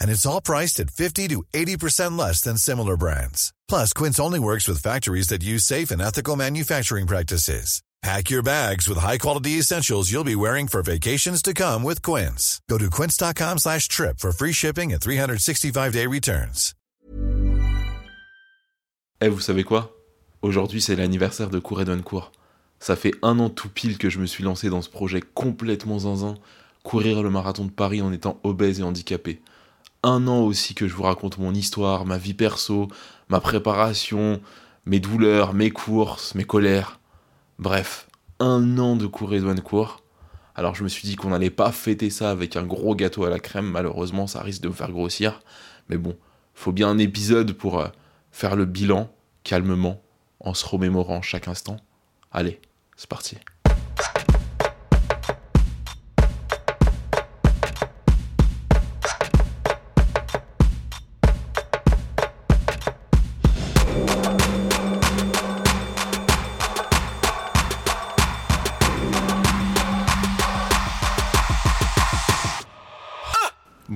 And it's all priced at 50 to 80% less than similar brands. Plus, Quince only works with factories that use safe and ethical manufacturing practices. Pack your bags with high-quality essentials you'll be wearing for vacations to come with Quince. Go to quince.com slash trip for free shipping and 365-day returns. Eh, vous savez quoi? Aujourd'hui, c'est l'anniversaire de Cour Court. Ça fait un an tout pile que je me suis lancé dans ce projet complètement zinzin, courir le marathon de Paris en étant obèse et handicapé. Un an aussi que je vous raconte mon histoire, ma vie perso, ma préparation, mes douleurs, mes courses, mes colères. Bref, un an de cours Edouane Court. Alors je me suis dit qu'on n'allait pas fêter ça avec un gros gâteau à la crème, malheureusement ça risque de me faire grossir. Mais bon, faut bien un épisode pour euh, faire le bilan, calmement, en se remémorant chaque instant. Allez, c'est parti.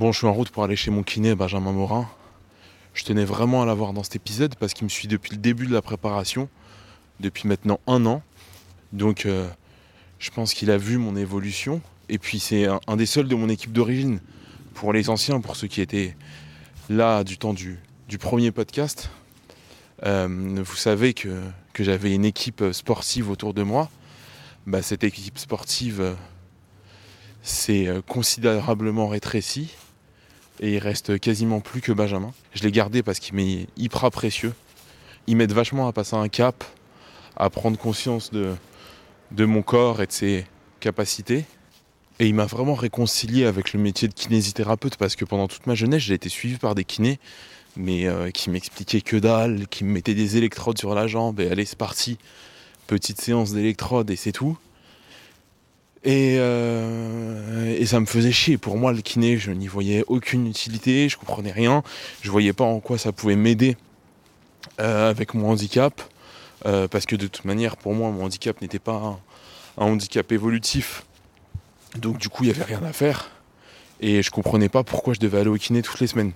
Bon, je suis en route pour aller chez mon kiné, Benjamin Morin. Je tenais vraiment à l'avoir dans cet épisode parce qu'il me suit depuis le début de la préparation, depuis maintenant un an. Donc, euh, je pense qu'il a vu mon évolution. Et puis, c'est un, des seuls de mon équipe d'origine. Pour les anciens, pour ceux qui étaient là du temps du, premier podcast, euh, vous savez que, j'avais une équipe sportive autour de moi. Bah, cette équipe sportive euh, s'est considérablement rétrécie et il reste quasiment plus que Benjamin. Je l'ai gardé parce qu'il m'est hyper précieux. Il m'aide vachement à passer un cap, à prendre conscience de, mon corps et de ses capacités. Et il m'a vraiment réconcilié avec le métier de kinésithérapeute parce que pendant toute ma jeunesse, j'ai été suivi par des kinés, mais euh, qui m'expliquaient que dalle, qui me mettaient des électrodes sur la jambe et allez, c'est parti. Petite séance d'électrodes et c'est tout. Euh, et, ça me faisait chier. Pour moi, le kiné, je n'y voyais aucune utilité, je comprenais rien. Je voyais pas en quoi ça pouvait m'aider euh, avec mon handicap. Euh, parce que de toute manière, pour moi, mon handicap n'était pas un, handicap évolutif. Donc du coup, il n'y avait rien à faire. Et je comprenais pas pourquoi je devais aller au kiné toutes les semaines.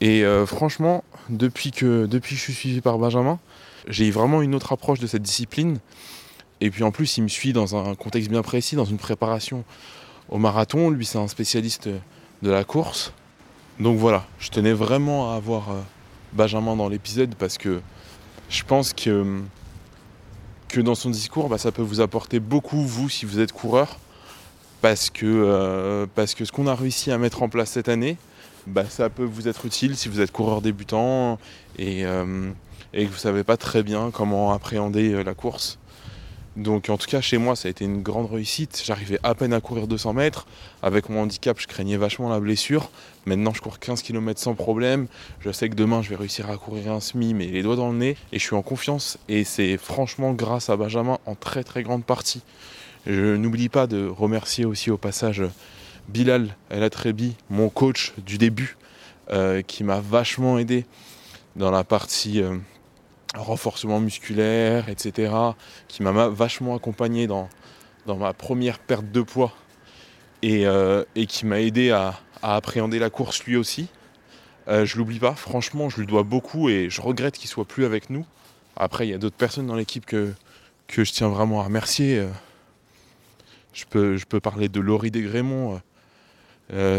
Et franchement, depuis que, depuis que je suis suivi par Benjamin, j'ai vraiment une autre approche de cette discipline. Et puis en plus, il me suit dans un contexte bien précis, dans une préparation au marathon. Lui, c'est un spécialiste de la course. Donc voilà, je tenais vraiment à avoir euh, Benjamin dans l'épisode parce que je pense que, que dans son discours, bah, ça peut vous apporter beaucoup, vous, si vous êtes coureur. Parce que, euh, parce que ce qu'on a réussi à mettre en place cette année, bah, ça peut vous être utile si vous êtes coureur débutant et, euh, et que vous ne savez pas très bien comment appréhender la course. Donc en tout cas chez moi ça a été une grande réussite. J'arrivais à peine à courir 200 mètres. Avec mon handicap je craignais vachement la blessure. Maintenant je cours 15 km sans problème. Je sais que demain je vais réussir à courir un semi mais les doigts dans le nez. Et je suis en confiance. Et c'est franchement grâce à Benjamin en très très grande partie. Je n'oublie pas de remercier aussi au passage Bilal El Atrebi, mon coach du début, euh, qui m'a vachement aidé dans la partie euh, renforcement musculaire, etc., qui m'a vachement accompagné dans, ma première perte de poids et, euh, qui m'a aidé à, appréhender la course lui aussi. Euh, je l'oublie pas, franchement, je lui dois beaucoup et je regrette qu'il soit plus avec nous. Après, il y a d'autres personnes dans l'équipe que, je tiens vraiment à remercier. Euh, je peux, parler de Laurie Desgrémont,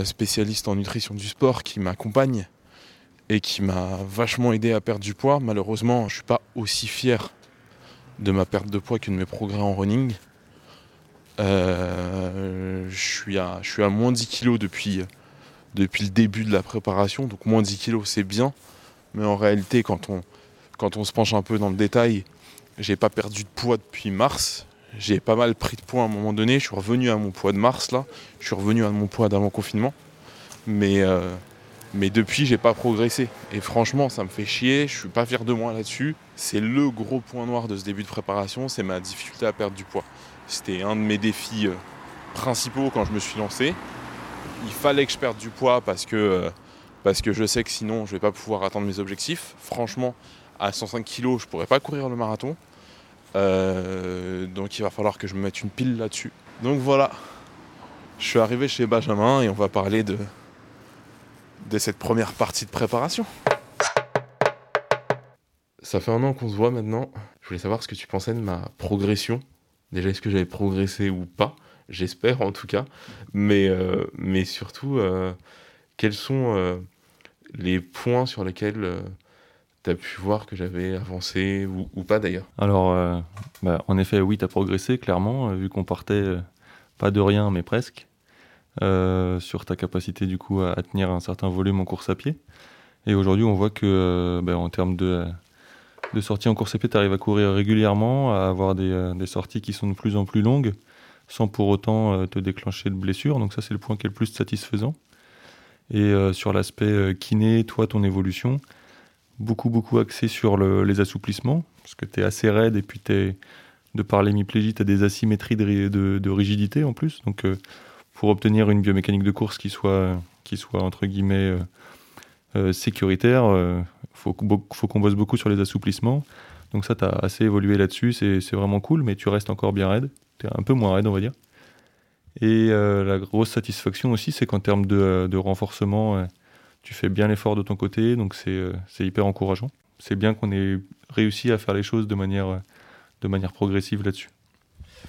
spécialiste en nutrition du sport, qui m'accompagne et qui m'a vachement aidé à perdre du poids. Malheureusement, je suis pas aussi fier de ma perte de poids que de mes progrès en running. Euh, je, suis à, je suis à moins 10 kg depuis, depuis le début de la préparation, donc moins 10 kg c'est bien, mais en réalité quand on, quand on se penche un peu dans le détail, j'ai pas perdu de poids depuis mars, j'ai pas mal pris de poids à un moment donné, je suis revenu à mon poids de mars là, je suis revenu à mon poids d'avant confinement, mais, euh, mais depuis j'ai pas progressé, et franchement ça me fait chier, je suis pas fier de moi là-dessus, c'est le gros point noir de ce début de préparation, c'est ma difficulté à perdre du poids. C'était un de mes défis euh, principaux quand je me suis lancé. Il fallait que je perde du poids parce que, euh, parce que je sais que sinon je vais pas pouvoir atteindre mes objectifs. Franchement, à 105 kg, je pourrais pas courir le marathon. Euh, donc il va falloir que je me mette une pile là-dessus. Donc voilà, je suis arrivé chez Benjamin et on va parler de, de cette première partie de préparation. Ça fait un an qu'on se voit maintenant. Je voulais savoir ce que tu pensais de ma progression Déjà, est-ce que j'avais progressé ou pas? J'espère en tout cas. Mais, euh, mais surtout, euh, quels sont euh, les points sur lesquels tu as pu voir que j'avais avancé ou, pas d'ailleurs? Alors, bah, en effet, oui, tu as progressé clairement, vu qu'on partait pas de rien, mais presque. Sur ta capacité du coup à, tenir un certain volume en course à pied. Et aujourd'hui, on voit que bah, en termes de, de sorties en course à pied, tu arrives à courir régulièrement, à avoir euh, des, sorties qui sont de plus en plus longues, sans pour autant euh, te déclencher de blessures. Donc ça, c'est le point qui est le plus satisfaisant. Et euh, sur l'aspect kiné, toi, ton évolution, beaucoup, beaucoup axé sur les assouplissements, parce que tu es assez raide et puis es, de par l'hémiplégie, tu as des asymétries de, rigidité en plus. Donc pour obtenir une biomécanique de course qui soit, qui soit entre guillemets, sécuritaire, faut, faut qu'on bosse beaucoup sur les assouplissements. Donc ça, tu as assez évolué là-dessus, c'est vraiment cool, mais tu restes encore bien raide. Tu es un peu moins raide, on va dire. Et euh, la grosse satisfaction aussi, c'est qu'en termes de, de renforcement, euh, tu fais bien l'effort de ton côté, donc c'est euh, hyper encourageant. C'est bien qu'on ait réussi à faire les choses de manière, de manière progressive là-dessus.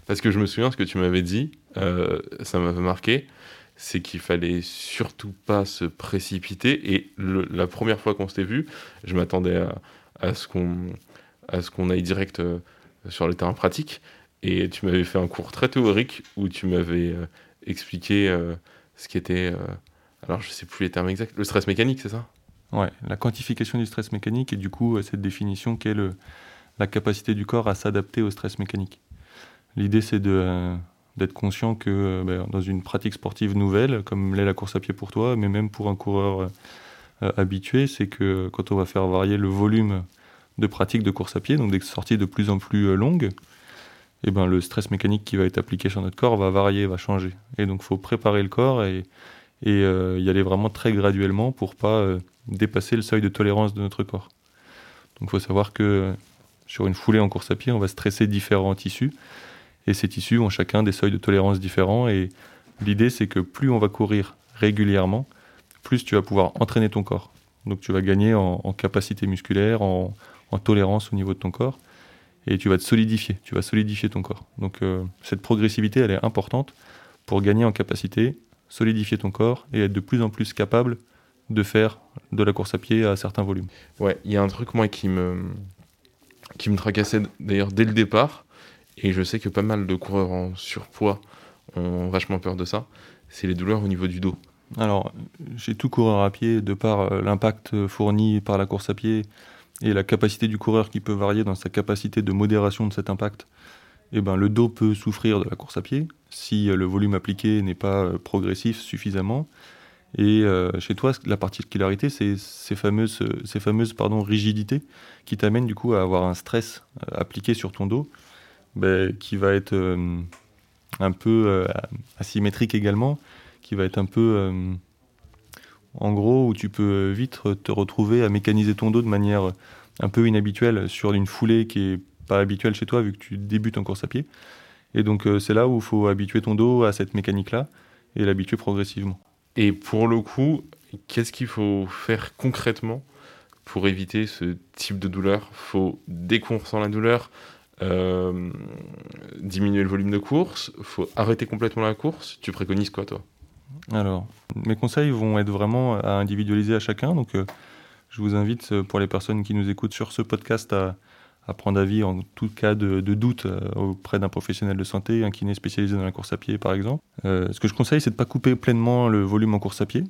Parce que je me souviens ce que tu m'avais dit, ça m'avait marqué c'est qu'il fallait surtout pas se précipiter. Et la première fois qu'on s'était vu, je m'attendais à, ce qu'on aille direct euh, sur le terrain pratique. Et tu m'avais fait un cours très théorique où tu m'avais euh, expliqué euh, ce qui était, alors je sais plus les termes exacts, le stress mécanique, c'est ça? Ouais, la quantification du stress mécanique et du coup cette définition qui est le, la capacité du corps à s'adapter au stress mécanique. L'idée c'est de d'être conscient que euh, ben, dans une pratique sportive nouvelle, comme l'est la course à pied pour toi, mais même pour un coureur euh, euh, habitué, c'est que quand on va faire varier le volume de pratique de course à pied, donc des sorties de plus en plus longues, eh ben, le stress mécanique qui va être appliqué sur notre corps va varier, va changer. Et donc il faut préparer le corps et, et y aller vraiment très graduellement pour pas dépasser le seuil de tolérance de notre corps. Donc il faut savoir que sur une foulée en course à pied, on va stresser différents tissus et ces tissus ont chacun des seuils de tolérance différents. Et l'idée, c'est que plus on va courir régulièrement, plus tu vas pouvoir entraîner ton corps. Donc tu vas gagner en, capacité musculaire, en, tolérance au niveau de ton corps. Et tu vas te solidifier, tu vas solidifier ton corps. Donc euh, cette progressivité, elle est importante pour gagner en capacité, solidifier ton corps et être de plus en plus capable de faire de la course à pied à certains volumes. Ouais, il y a un truc moi qui me qui me tracassait d'ailleurs dès le départ, et je sais que pas mal de coureurs en surpoids ont vachement peur de ça. C'est les douleurs au niveau du dos. Alors, chez tout coureur à pied, de par euh, l'impact fourni par la course à pied et la capacité du coureur qui peut varier dans sa capacité de modération de cet impact, eh ben, le dos peut souffrir de la course à pied si euh, le volume appliqué n'est pas euh, progressif suffisamment. Et chez toi, la particularité, c'est ces fameuses, ces fameuses pardon, rigidités qui t'amènent du coup à avoir un stress appliqué sur ton dos ben, qui va être euh, un peu euh, asymétrique également, qui va être un peu euh, en gros où tu peux vite te retrouver à mécaniser ton dos de manière un peu inhabituelle sur une foulée qui est pas habituelle chez toi vu que tu débutes en course à pied. Et donc c'est là où il faut habituer ton dos à cette mécanique-là et l'habituer progressivement. Et pour le coup, qu'est-ce qu'il faut faire concrètement pour éviter ce type de douleur? Faut ressent la douleur, euh, diminuer le volume de course, faut arrêter complètement la course. Tu préconises quoi, toi? Alors, mes conseils vont être vraiment à individualiser à chacun. Donc, euh, Je vous invite, euh, pour les personnes qui nous écoutent sur ce podcast, à, prendre avis en tout cas de, doute auprès d'un professionnel de santé, un kiné spécialisé dans la course à pied par exemple. ce que je conseille, c'est de ne pas couper pleinement le volume en course à pied,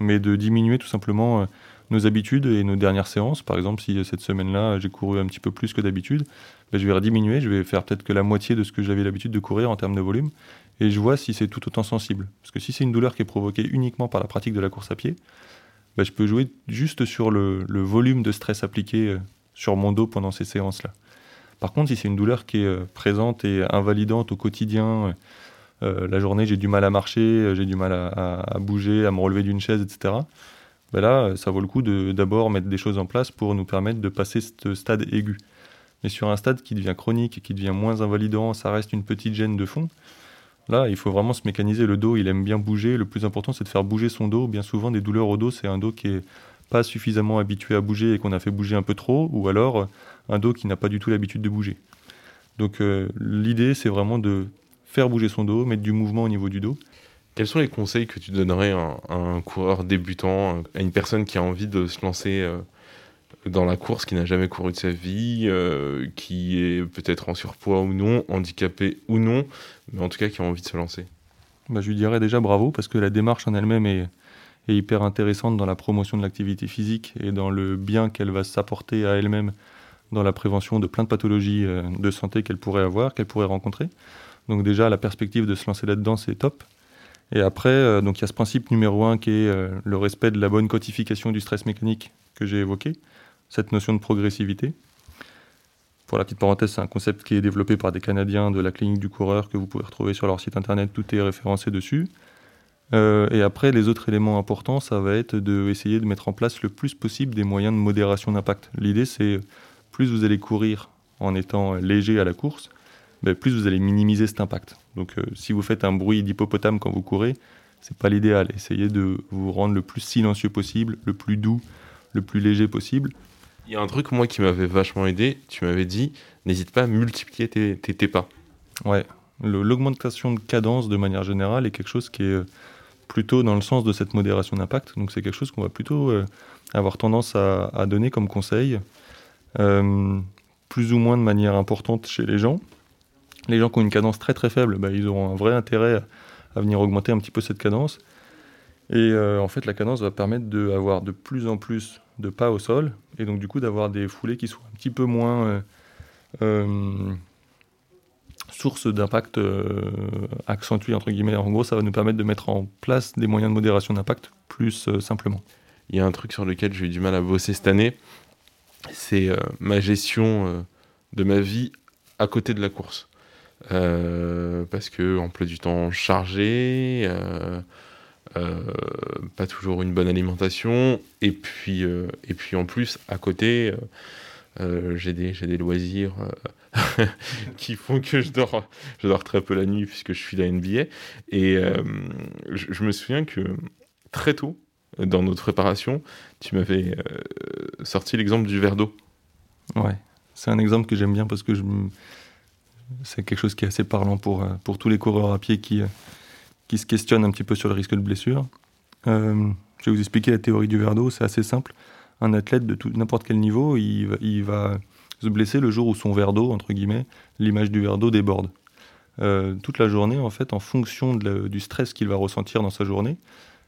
mais de diminuer tout simplement nos habitudes et nos dernières séances. Par exemple, si cette semaine-là, j'ai couru un petit peu plus que d'habitude, ben, je vais rediminuer, je vais faire peut-être que la moitié de ce que j'avais l'habitude de courir en termes de volume, et je vois si c'est tout autant sensible. Parce que si c'est une douleur qui est provoquée uniquement par la pratique de la course à pied, ben, je peux jouer juste sur le, volume de stress appliqué euh, sur mon dos pendant ces séances-là. Par contre, si c'est une douleur qui est euh, présente et invalidante au quotidien, euh, la journée j'ai du mal à marcher, j'ai du mal à, bouger, à me relever d'une chaise, etc., ben là, ça vaut le coup de d'abord mettre des choses en place pour nous permettre de passer ce stade aigu. Mais sur un stade qui devient chronique qui devient moins invalidant, ça reste une petite gêne de fond. Là, il faut vraiment se mécaniser. Le dos, il aime bien bouger. Le plus important, c'est de faire bouger son dos. Bien souvent, des douleurs au dos, c'est un dos qui est pas suffisamment habitué à bouger et qu'on a fait bouger un peu trop, ou alors un dos qui n'a pas du tout l'habitude de bouger. Donc euh, l'idée, c'est vraiment de faire bouger son dos, mettre du mouvement au niveau du dos. Quels sont les conseils que tu donnerais à un, coureur débutant, à une personne qui a envie de se lancer euh, dans la course, qui n'a jamais couru de sa vie, euh, qui est peut-être en surpoids ou non, handicapé ou non, mais en tout cas qui a envie de se lancer bah, Je lui dirais déjà bravo, parce que la démarche en elle-même est, hyper intéressante dans la promotion de l'activité physique et dans le bien qu'elle va s'apporter à elle-même dans la prévention de plein de pathologies euh, de santé qu'elle pourrait avoir, qu'elle pourrait rencontrer. Donc déjà, la perspective de se lancer là-dedans, c'est top. Et après, euh, il y a ce principe numéro un qui est le respect de la bonne codification du stress mécanique que j'ai évoqué cette notion de progressivité. Pour la petite parenthèse, c'est un concept qui est développé par des Canadiens de la clinique du coureur que vous pouvez retrouver sur leur site internet, tout est référencé dessus. Euh, et après, les autres éléments importants, ça va être d'essayer de, de mettre en place le plus possible des moyens de modération d'impact. L'idée, c'est plus vous allez courir en étant léger à la course, ben, plus vous allez minimiser cet impact. Donc, euh, si vous faites un bruit d'hippopotame quand vous courez, c'est pas l'idéal. Essayez de vous rendre le plus silencieux possible, le plus doux, le plus léger possible, il y a un truc, moi, qui m'avait vachement aidé. Tu m'avais dit, n'hésite pas à multiplier tes, pas. Ouais, l'augmentation de cadence, de manière générale, est quelque chose qui est euh, plutôt dans le sens de cette modération d'impact. Donc, c'est quelque chose qu'on va plutôt euh, avoir tendance à, donner comme conseil, euh, plus ou moins de manière importante chez les gens. Les gens qui ont une cadence très très faible, bah, ils auront un vrai intérêt à, venir augmenter un petit peu cette cadence. Et en fait, la cadence va permettre d'avoir de plus en plus de pas au sol, et donc du coup d'avoir des foulées qui soient un petit peu moins euh, euh, source d'impact euh, accentué, entre guillemets. En gros, ça va nous permettre de mettre en place des moyens de modération d'impact plus simplement. Il y a un truc sur lequel j'ai eu du mal à bosser cette année, c'est ma gestion de ma vie à côté de la course. parce que emploi du temps chargé, euh, pas toujours une bonne alimentation, et puis, euh, et puis en plus, à côté, euh, j'ai des, des loisirs qui font que je dors, je dors très peu la nuit puisque je suis la NBA. Et je, me souviens que très tôt, dans notre préparation, tu m'avais sorti l'exemple du verre d'eau. Ouais, c'est un exemple que j'aime bien parce que c'est quelque chose qui est assez parlant pour, pour tous les coureurs à pied qui, qui se questionne un petit peu sur le risque de blessure. Euh, je vais vous expliquer la théorie du verre d'eau, c'est assez simple. Un athlète de n'importe quel niveau, il va, se blesser le jour où son verre d'eau, entre guillemets, l'image du verre d'eau déborde. Euh, toute la journée, en fait, en fonction du stress qu'il va ressentir dans sa journée,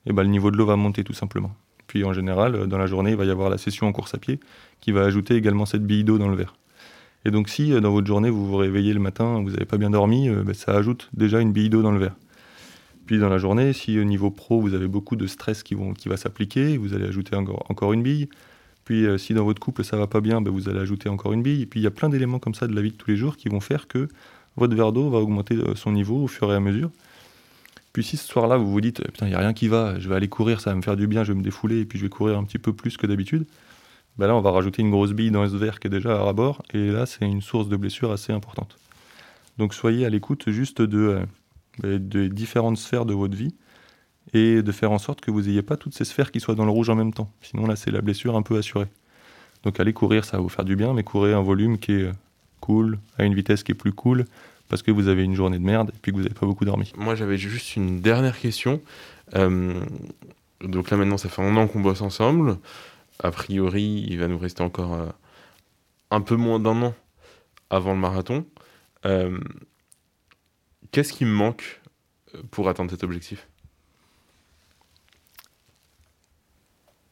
eh ben, le niveau de l'eau va monter tout simplement. Puis en général, dans la journée, il va y avoir la session en course à pied qui va ajouter également cette bille d'eau dans le verre. Et donc si dans votre journée, vous vous réveillez le matin, vous n'avez pas bien dormi, euh, ben, ça ajoute déjà une bille d'eau dans le verre. Puis dans la journée, si au niveau pro, vous avez beaucoup de stress qui, vont, qui va s'appliquer, vous allez ajouter encore, encore une bille. Puis euh, si dans votre couple ça va pas bien, ben, vous allez ajouter encore une bille. Et puis il y a plein d'éléments comme ça de la vie de tous les jours qui vont faire que votre verre d'eau va augmenter euh, son niveau au fur et à mesure. Puis si ce soir-là vous vous dites putain il n'y a rien qui va, je vais aller courir, ça va me faire du bien, je vais me défouler et puis je vais courir un petit peu plus que d'habitude, ben là on va rajouter une grosse bille dans ce verre qui est déjà à rabord et là c'est une source de blessure assez importante. Donc soyez à l'écoute juste de euh, de différentes sphères de votre vie et de faire en sorte que vous n'ayez pas toutes ces sphères qui soient dans le rouge en même temps. Sinon, là, c'est la blessure un peu assurée. Donc, aller courir, ça va vous faire du bien, mais courir un volume qui est cool, à une vitesse qui est plus cool, parce que vous avez une journée de merde et puis que vous n'avez pas beaucoup dormi. Moi, j'avais juste une dernière question. Euh, donc là, maintenant, ça fait un an qu'on bosse ensemble. a priori, il va nous rester encore euh, un peu moins d'un an avant le marathon. Euh, qu'est-ce qui me manque pour atteindre cet objectif?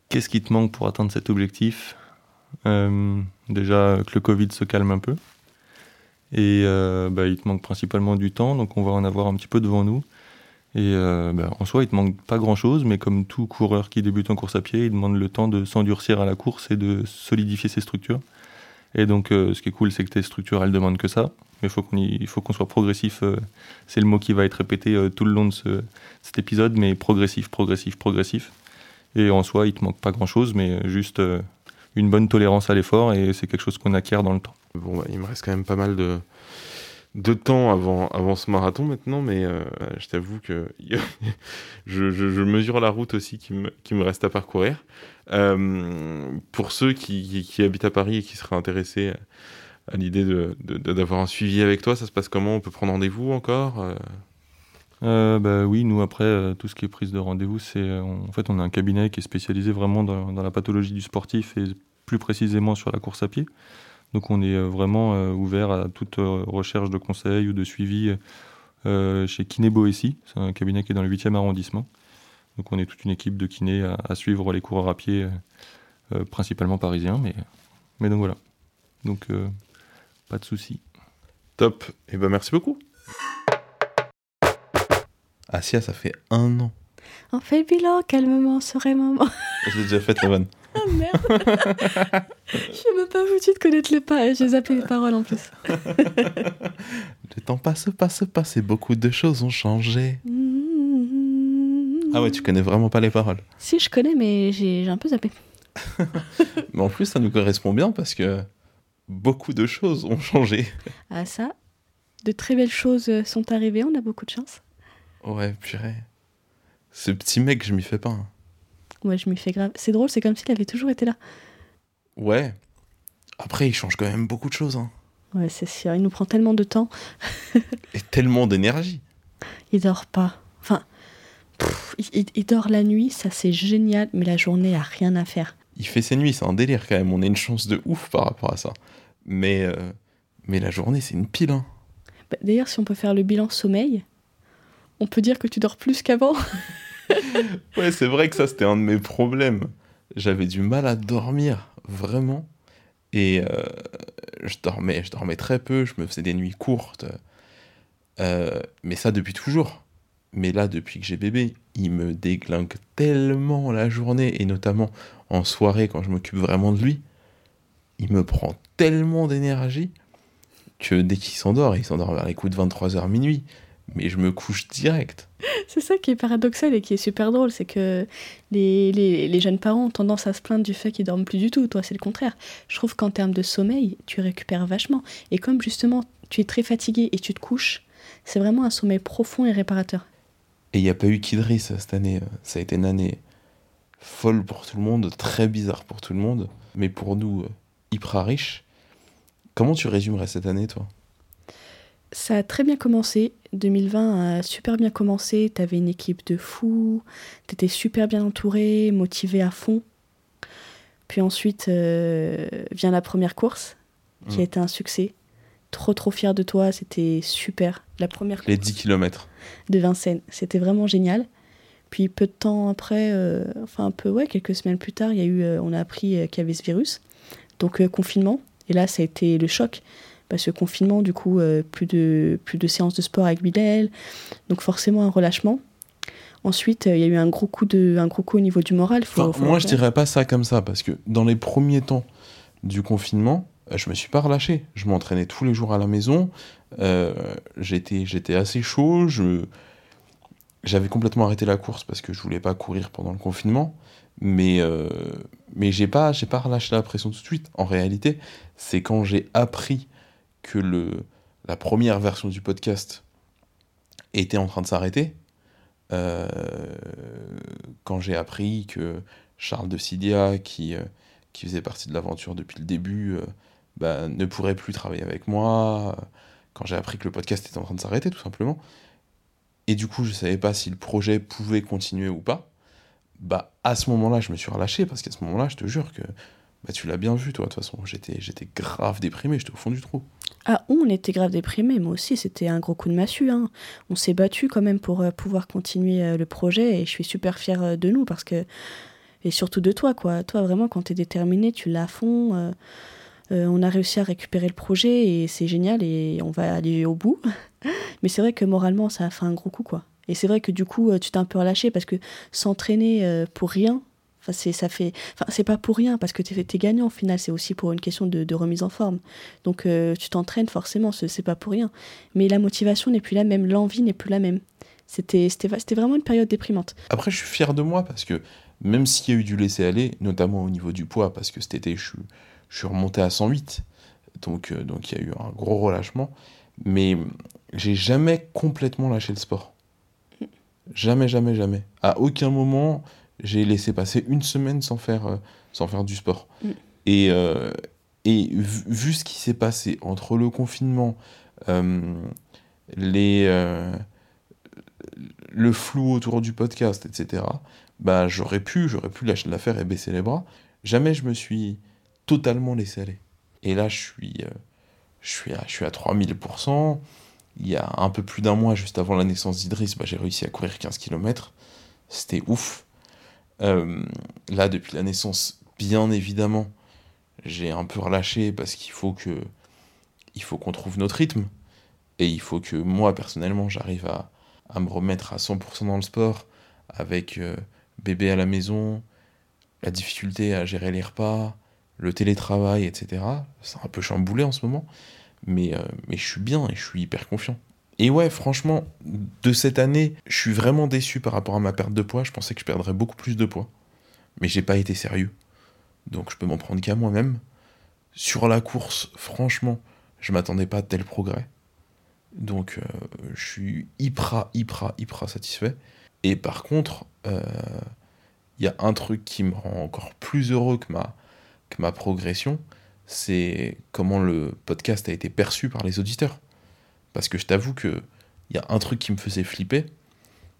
Qu'est-ce qui te manque pour atteindre cet objectif? Déjà que le Covid se calme un peu. Et bah, il te manque principalement du temps, donc on va en avoir un petit peu devant nous. Et euh, ben, en soi, il te manque pas grand-chose, mais comme tout coureur qui débute en course à pied, il demande le temps de s'endurcir à la course et de solidifier ses structures. Et donc, euh, ce qui est cool, c'est que tes structures, elles demandent que ça. Mais il faut qu'on soit progressif. Euh, c'est le mot qui va être répété tout le long de ce, cet épisode, mais progressif, progressif, progressif. Et en soi, il te manque pas grand-chose, mais juste une bonne tolérance à l'effort, et c'est quelque chose qu'on acquiert dans le temps. Bon, bah, il me reste quand même pas mal de, temps avant, avant ce marathon maintenant, mais euh, je t'avoue que je, mesure la route aussi qui me, reste à parcourir. Euh, pour ceux qui, habitent à Paris et qui seraient intéressés à l'idée d'avoir de, de, un suivi avec toi, ça se passe comment? On peut prendre rendez-vous encore euh? bah, oui, nous après, tout ce qui est prise de rendez-vous, c'est en fait on a un cabinet qui est spécialisé vraiment dans, la pathologie du sportif et plus précisément sur la course à pied. Donc on est euh, vraiment euh, ouvert à toute euh, recherche de conseils ou de suivi chez Kiné Boétie. C'est un cabinet qui est dans le 8e arrondissement. Donc on est toute une équipe de kinés à, suivre les coureurs à pied, principalement parisiens. Mais, mais donc voilà. Donc pas de souci. Top. Et eh ben merci beaucoup. Asia, ça fait un an. On fait le bilan calmement, sereinement. Je l'ai déjà fait, la vanne. Ah merde Je suis même pas foutu de connaître les pas, j'ai zappé les paroles en plus. le temps passe, passe, passe et beaucoup de choses ont changé. Ah ouais, tu connais vraiment pas les paroles Si, je connais, mais j'ai un peu zappé. mais en plus, ça nous correspond bien parce que beaucoup de choses ont changé. Ah ça, de très belles choses sont arrivées, on a beaucoup de chance. Ouais, purée. Ce petit mec, je m'y fais pas. Hein. Ouais, je m'y fais grave. C'est drôle, c'est comme s'il avait toujours été là. Ouais. Après, il change quand même beaucoup de choses. Hein. Ouais, c'est sûr. Il nous prend tellement de temps. Et tellement d'énergie. Il dort pas. Enfin, il, dort la nuit, ça c'est génial, mais la journée a rien à faire. Il fait ses nuits, c'est un délire quand même. On a une chance de ouf par rapport à ça. Mais, euh, mais la journée, c'est une pile. Hein. Bah, d'ailleurs, si on peut faire le bilan sommeil, on peut dire que tu dors plus qu'avant. ouais, c'est vrai que ça, c'était un de mes problèmes. J'avais du mal à dormir, vraiment. Et euh, je, dormais, je dormais très peu, je me faisais des nuits courtes. Euh, mais ça depuis toujours. Mais là, depuis que j'ai bébé, il me déglingue tellement la journée, et notamment en soirée quand je m'occupe vraiment de lui. Il me prend tellement d'énergie que dès qu'il s'endort, il s'endort vers les coups de 23h minuit, mais je me couche direct. C'est ça qui est paradoxal et qui est super drôle, c'est que les, les, les, jeunes parents ont tendance à se plaindre du fait qu'ils dorment plus du tout. Toi, c'est le contraire. Je trouve qu'en termes de sommeil, tu récupères vachement. Et comme justement, tu es très fatigué et tu te couches, c'est vraiment un sommeil profond et réparateur. Et il n'y a pas eu Kidris cette année. Ça a été une année folle pour tout le monde, très bizarre pour tout le monde, mais pour nous, hyper riche. Comment tu résumerais cette année, toi? Ça a très bien commencé. 2020 a super bien commencé. Tu avais une équipe de fous. Tu étais super bien entouré, motivé à fond. Puis ensuite euh, vient la première course, qui a mmh. été un succès. Trop, trop fier de toi. C'était super. La première Les 10 km. De Vincennes. C'était vraiment génial. Puis peu de temps après, euh, enfin un peu, ouais, quelques semaines plus tard, y a eu, euh, on a appris qu'il y avait ce virus. Donc confinement. Et là, ça a été le choc parce que confinement, du coup, euh, plus, de, plus de séances de sport avec Bilal, donc forcément un relâchement. Ensuite, euh, il y a eu un gros coup, de, un gros coup au niveau du moral. moi, je dirais pas ça comme ça, parce que dans les premiers temps du confinement, euh, je me suis pas relâché. Je m'entraînais tous les jours à la maison. j'étais, j'étais assez chaud. Je, j'avais complètement arrêté la course parce que je voulais pas courir pendant le confinement. Mais, mais j'ai pas, j'ai pas relâché la pression tout de suite. En réalité, c'est quand j'ai appris que le, la première version du podcast était en train de s'arrêter, euh, quand j'ai appris que Charles de Sidia, qui, euh, qui faisait partie de l'aventure depuis le début, euh, bah, ne pourrait plus travailler avec moi, quand j'ai appris que le podcast était en train de s'arrêter, tout simplement. Et du coup, je savais pas si le projet pouvait continuer ou pas. Bah à ce moment-là, je me suis relâché parce qu'à ce moment-là, je te jure que bah, tu l'as bien vu, toi, de toute façon. J'étais, grave déprimé, j'étais au fond du trou. Ah, on était grave déprimé, moi aussi, c'était un gros coup de massue. Hein. On s'est battu quand même pour euh, pouvoir continuer euh, le projet et je suis super fière euh, de nous parce que. Et surtout de toi, quoi. Toi, vraiment, quand tu es déterminé, tu l'as à fond. on a réussi à récupérer le projet et c'est génial et on va aller au bout. Mais c'est vrai que moralement, ça a fait un gros coup, quoi. Et c'est vrai que du coup, tu t'es un peu relâché parce que s'entraîner pour rien, c'est pas pour rien parce que tu es, gagnant au final. C'est aussi pour une question de, remise en forme. Donc euh, tu t'entraînes forcément, c'est pas pour rien. Mais la motivation n'est plus la même, l'envie n'est plus la même. C'était vraiment une période déprimante. Après, je suis fier de moi parce que même s'il y a eu du laisser aller, notamment au niveau du poids, parce que cet été je, je suis remonté à 108, donc euh, donc il y a eu un gros relâchement. Mais j'ai jamais complètement lâché le sport. Jamais, jamais, jamais. À aucun moment j'ai laissé passer une semaine sans faire, euh, sans faire du sport. Mm. Et, euh, et vu, ce qui s'est passé entre le confinement, euh, les, le flou autour du podcast, etc., bah, j'aurais pu, j'aurais pu lâcher l'affaire et baisser les bras. Jamais je me suis totalement laissé aller. Et là, je suis, je suis, à, je suis à 3000%. Il y a un peu plus d'un mois, juste avant la naissance d'Idriss, bah, j'ai réussi à courir 15 km. C'était ouf. Euh, là, depuis la naissance, bien évidemment, j'ai un peu relâché parce qu'il faut qu'on trouve notre rythme et il faut que moi personnellement j'arrive à, à, me remettre à 100% dans le sport avec euh, bébé à la maison, la difficulté à gérer les repas, le télétravail, etc. C'est un peu chamboulé en ce moment, mais, euh, mais je suis bien et je suis hyper confiant. Et ouais, franchement, de cette année, je suis vraiment déçu par rapport à ma perte de poids. Je pensais que je perdrais beaucoup plus de poids. Mais j'ai pas été sérieux. Donc je peux m'en prendre qu'à moi-même. Sur la course, franchement, je m'attendais pas à tel progrès. Donc euh, je suis hyper, hyper, hyper satisfait. Et par contre, il euh, y a un truc qui me rend encore plus heureux que ma, que ma progression, c'est comment le podcast a été perçu par les auditeurs. Parce que je t'avoue qu'il y a un truc qui me faisait flipper,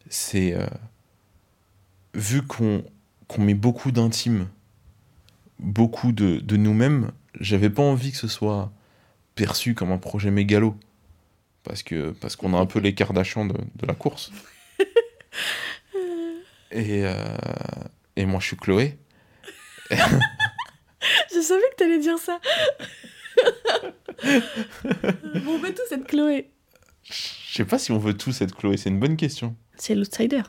c'est euh, vu qu'on met beaucoup d'intime, beaucoup de, nous-mêmes, j'avais pas envie que ce soit perçu comme un projet mégalo. Parce que parce qu'on a un peu l'écart d'achat de, de, la course. et, euh, et moi, je suis Chloé. je savais que t'allais dire ça. on veut tous être Chloé. Je sais pas si on veut tous être Chloé, c'est une bonne question. C'est l'outsider.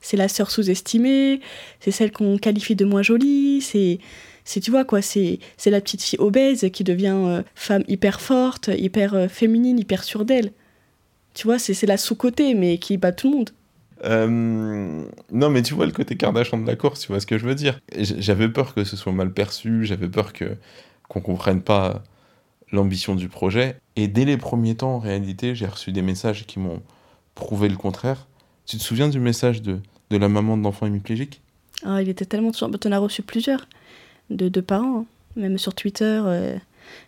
C'est la sœur sous-estimée, c'est celle qu'on qualifie de moins jolie, c'est c'est tu vois quoi c'est c'est la petite fille obèse qui devient euh, femme hyper forte hyper euh, féminine hyper sûre d'elle tu vois c'est la sous-côté mais qui bat tout le monde euh, non mais tu vois le côté Kardashian de la course tu vois ce que je veux dire j'avais peur que ce soit mal perçu j'avais peur que qu'on comprenne pas l'ambition du projet. Et dès les premiers temps, en réalité, j'ai reçu des messages qui m'ont prouvé le contraire. Tu te souviens du message de, de la maman de l'enfant hémiplégique? Ah, Il était tellement touchant. Tu en as reçu plusieurs de, de parents, hein. même sur Twitter, euh,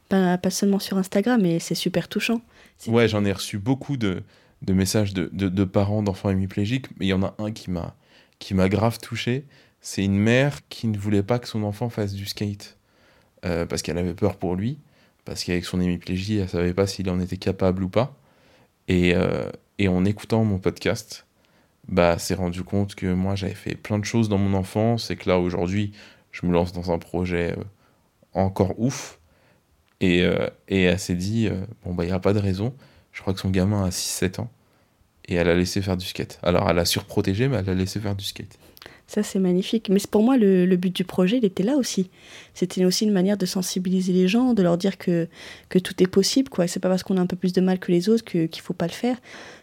pas, pas, seulement sur Instagram, mais c'est super touchant. Ouais, j'en ai reçu beaucoup de, de messages de, de parents d'enfants hémiplégiques, mais il y en a un qui m'a qui m'a grave touché. C'est une mère qui ne voulait pas que son enfant fasse du skate euh, parce qu'elle avait peur pour lui parce qu'avec son hémiplégie, elle savait pas s'il en était capable ou pas. Et, euh, et en écoutant mon podcast, bah, s'est rendu compte que moi, j'avais fait plein de choses dans mon enfance et que là, aujourd'hui, je me lance dans un projet euh, encore ouf. Et, et elle s'est dit, bon, bah, il n'y a pas de raison. Je crois que son gamin a 6-7 ans. Et elle a laissé faire du skate. Alors, elle a surprotégé, mais elle a laissé faire du skate. Ça, c'est magnifique. Mais pour moi, le, but du projet, il était là aussi. C'était aussi une manière de sensibiliser les gens, de leur dire que, que tout est possible. quoi. C'est pas parce qu'on a un peu plus de mal que les autres qu'il ne faut pas le faire.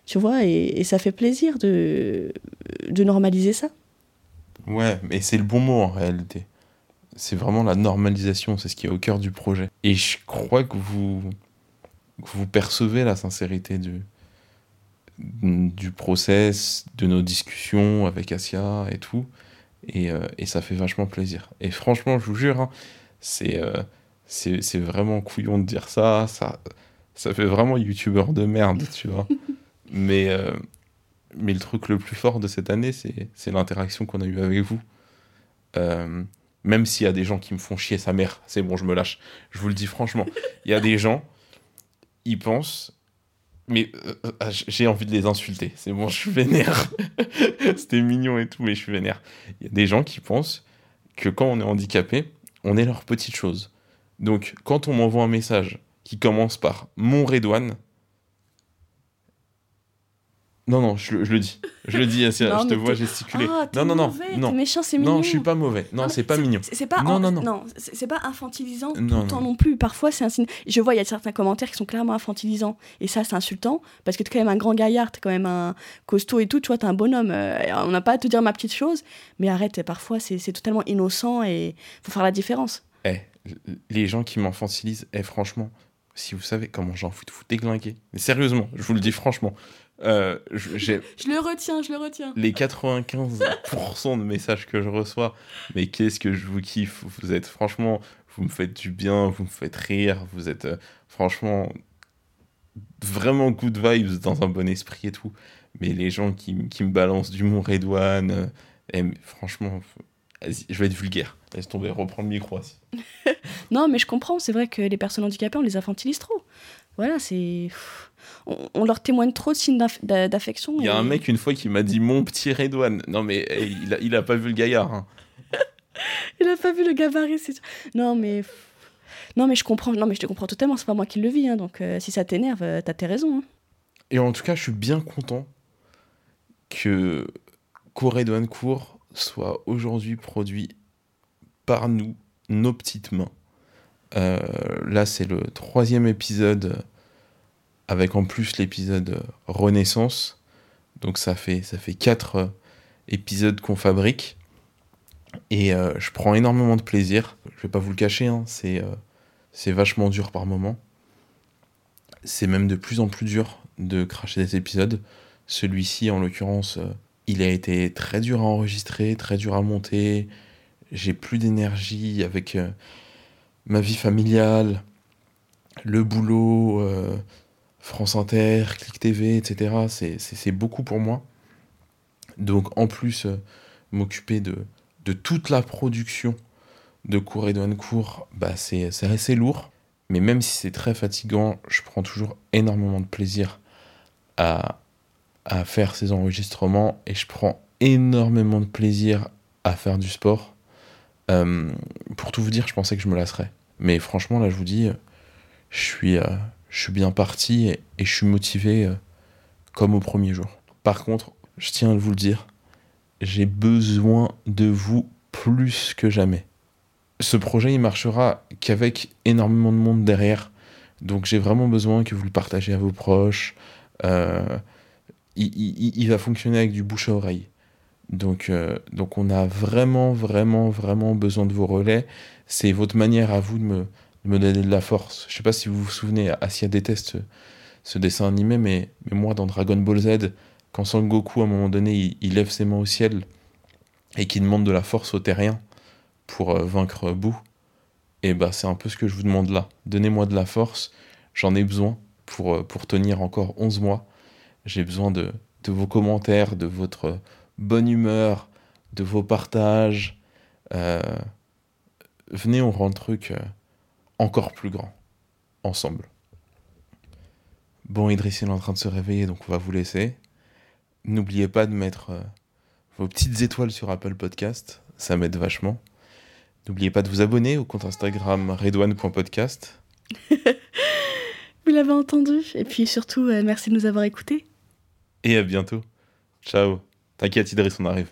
Tu vois, et, ça fait plaisir de, de normaliser ça. Ouais, mais c'est le bon mot en réalité. C'est vraiment la normalisation, c'est ce qui est au cœur du projet. Et je crois que vous, vous percevez la sincérité du, du process, de nos discussions avec Asia et tout. Et, euh, et, ça fait vachement plaisir. Et franchement, je vous jure, hein, euh, c'est vraiment couillon de dire ça. Ça, ça fait vraiment youtubeur de merde, tu vois. Mais euh, mais le truc le plus fort de cette année, c'est c'est l'interaction qu'on a eue avec vous. Même s'il y a des gens qui me font chier sa mère, c'est bon, je me lâche. Je vous le dis franchement. Il y a des gens, ils pensent, mais euh, euh, j'ai envie de les insulter. C'est bon, je suis vénère. C'était mignon et tout, mais je suis vénère. Il y a des gens qui pensent que quand on est handicapé, on est leur petite chose. Donc, quand on m'envoie un message qui commence par mon Redouane, non, non, je, je le dis. Je le dis, Assia, Non, je te vois gesticuler. Ah, non, non, non, mauvais, non. méchant, c'est mignon. Non, je suis pas mauvais. Non, mais c'est pas mignon. C'est pas, Non, en- non, non. c'est c'est pas infantilisant Non, tout le temps non. non plus. Parfois, c'est un signe. Je vois, il y a certains commentaires qui sont clairement infantilisants. Et ça, c'est insultant. Parce que t'es quand même un grand gaillard, t'es quand même un costaud et tout. Tu vois, t'es un bonhomme. euh, on n'a pas à te dire ma petite chose. Mais arrête, parfois, c'est c'est totalement innocent et faut faire la différence. Eh, les gens qui m'infantilisent, eh, franchement, si vous savez comment j'en fous de vous déglinguer. Mais sérieusement, je vous le dis franchement. Euh, je- le retiens, je le retiens. les 95% de messages que je reçois, mais qu'est-ce que je vous kiffe? Vous êtes franchement, vous me faites du bien, vous me faites rire, vous êtes euh, franchement vraiment good vibes dans un bon esprit et tout. Mais les gens qui, qui me balancent du Mont Redouane, euh, franchement, je vais être vulgaire. Laisse tomber, reprends le micro. Non, mais je comprends. C'est vrai que les personnes handicapées, on les infantilise trop. Voilà, c'est. On, on leur témoigne trop de signes d'aff- d'a- d'affection. Il y a et- un mec une fois qui m'a dit mon petit Redouane. Non mais eh, il, a, il a pas vu le gaillard. hein. Il a pas vu le gabarit, c'est Non, mais. Non, mais je comprends. Non, mais je te comprends totalement. C'est pas moi qui le vis. hein, donc, euh, si ça t'énerve, euh, t'as tes raisons. hein. Et en tout cas, je suis bien content que Corée Court soit aujourd'hui produit par nous, nos petites mains. Euh, là, c'est le troisième épisode, avec en plus l'épisode Renaissance. Donc ça fait, ça quatre épisodes qu'on fabrique. Et euh, je prends énormément de plaisir. Je vais pas vous le cacher, hein, c'est euh, c'est vachement dur par moment. C'est même de plus en plus dur de cracher des épisodes. Celui-ci, en l'occurrence, il a été très dur à enregistrer, très dur à monter. J'ai plus d'énergie avec ma vie familiale, le boulot, euh, France Inter, Click TV, etc. C'est- beaucoup pour moi. Donc, en plus, euh, m'occuper de, de toute la production de Cours et de Cours, bah, c'est c'est assez lourd. Mais même si c'est très fatigant, je prends toujours énormément de plaisir à, à faire ces enregistrements et je prends énormément de plaisir à faire du sport. Euh, pour tout vous dire, je pensais que je me lasserais. Mais franchement, là, je vous dis, euh, je suis, euh, je suis bien parti et, je suis motivé comme au premier jour. Par contre, je tiens à vous le dire, j'ai besoin de vous plus que jamais ce projet il marchera qu'avec énormément de monde derrière. Donc j'ai vraiment besoin que vous le partagez à vos proches. Il va fonctionner avec du bouche à oreille. Donc, euh, donc on a vraiment, vraiment, vraiment besoin de vos relais. C'est votre manière à vous de me, de me donner de la force. Je sais pas si vous vous souvenez, Asia déteste ce, dessin animé, mais, mais moi dans Dragon Ball Z, quand Son Goku à un moment donné il, lève ses mains au ciel et qu'il demande de la force aux terriens, pour euh, vaincre Boo, et bah c'est un peu ce que je vous demande là. Donnez-moi de la force, j'en ai besoin pour, euh, pour tenir encore 11 mois. J'ai besoin de, de vos commentaires, de votre bonne humeur, de vos partages. Euh, venez, on rend le truc euh, encore plus grand, ensemble. Bon, Idriss il est en train de se réveiller, donc on va vous laisser. N'oubliez pas de mettre euh, vos petites étoiles sur Apple Podcast, ça m'aide vachement. N'oubliez pas de vous abonner au compte Instagram redouane.podcast. Vous l'avez entendu. Et puis surtout, euh, merci de nous avoir écoutés. Et à bientôt. Ciao. T'inquiète, Idriss, on arrive.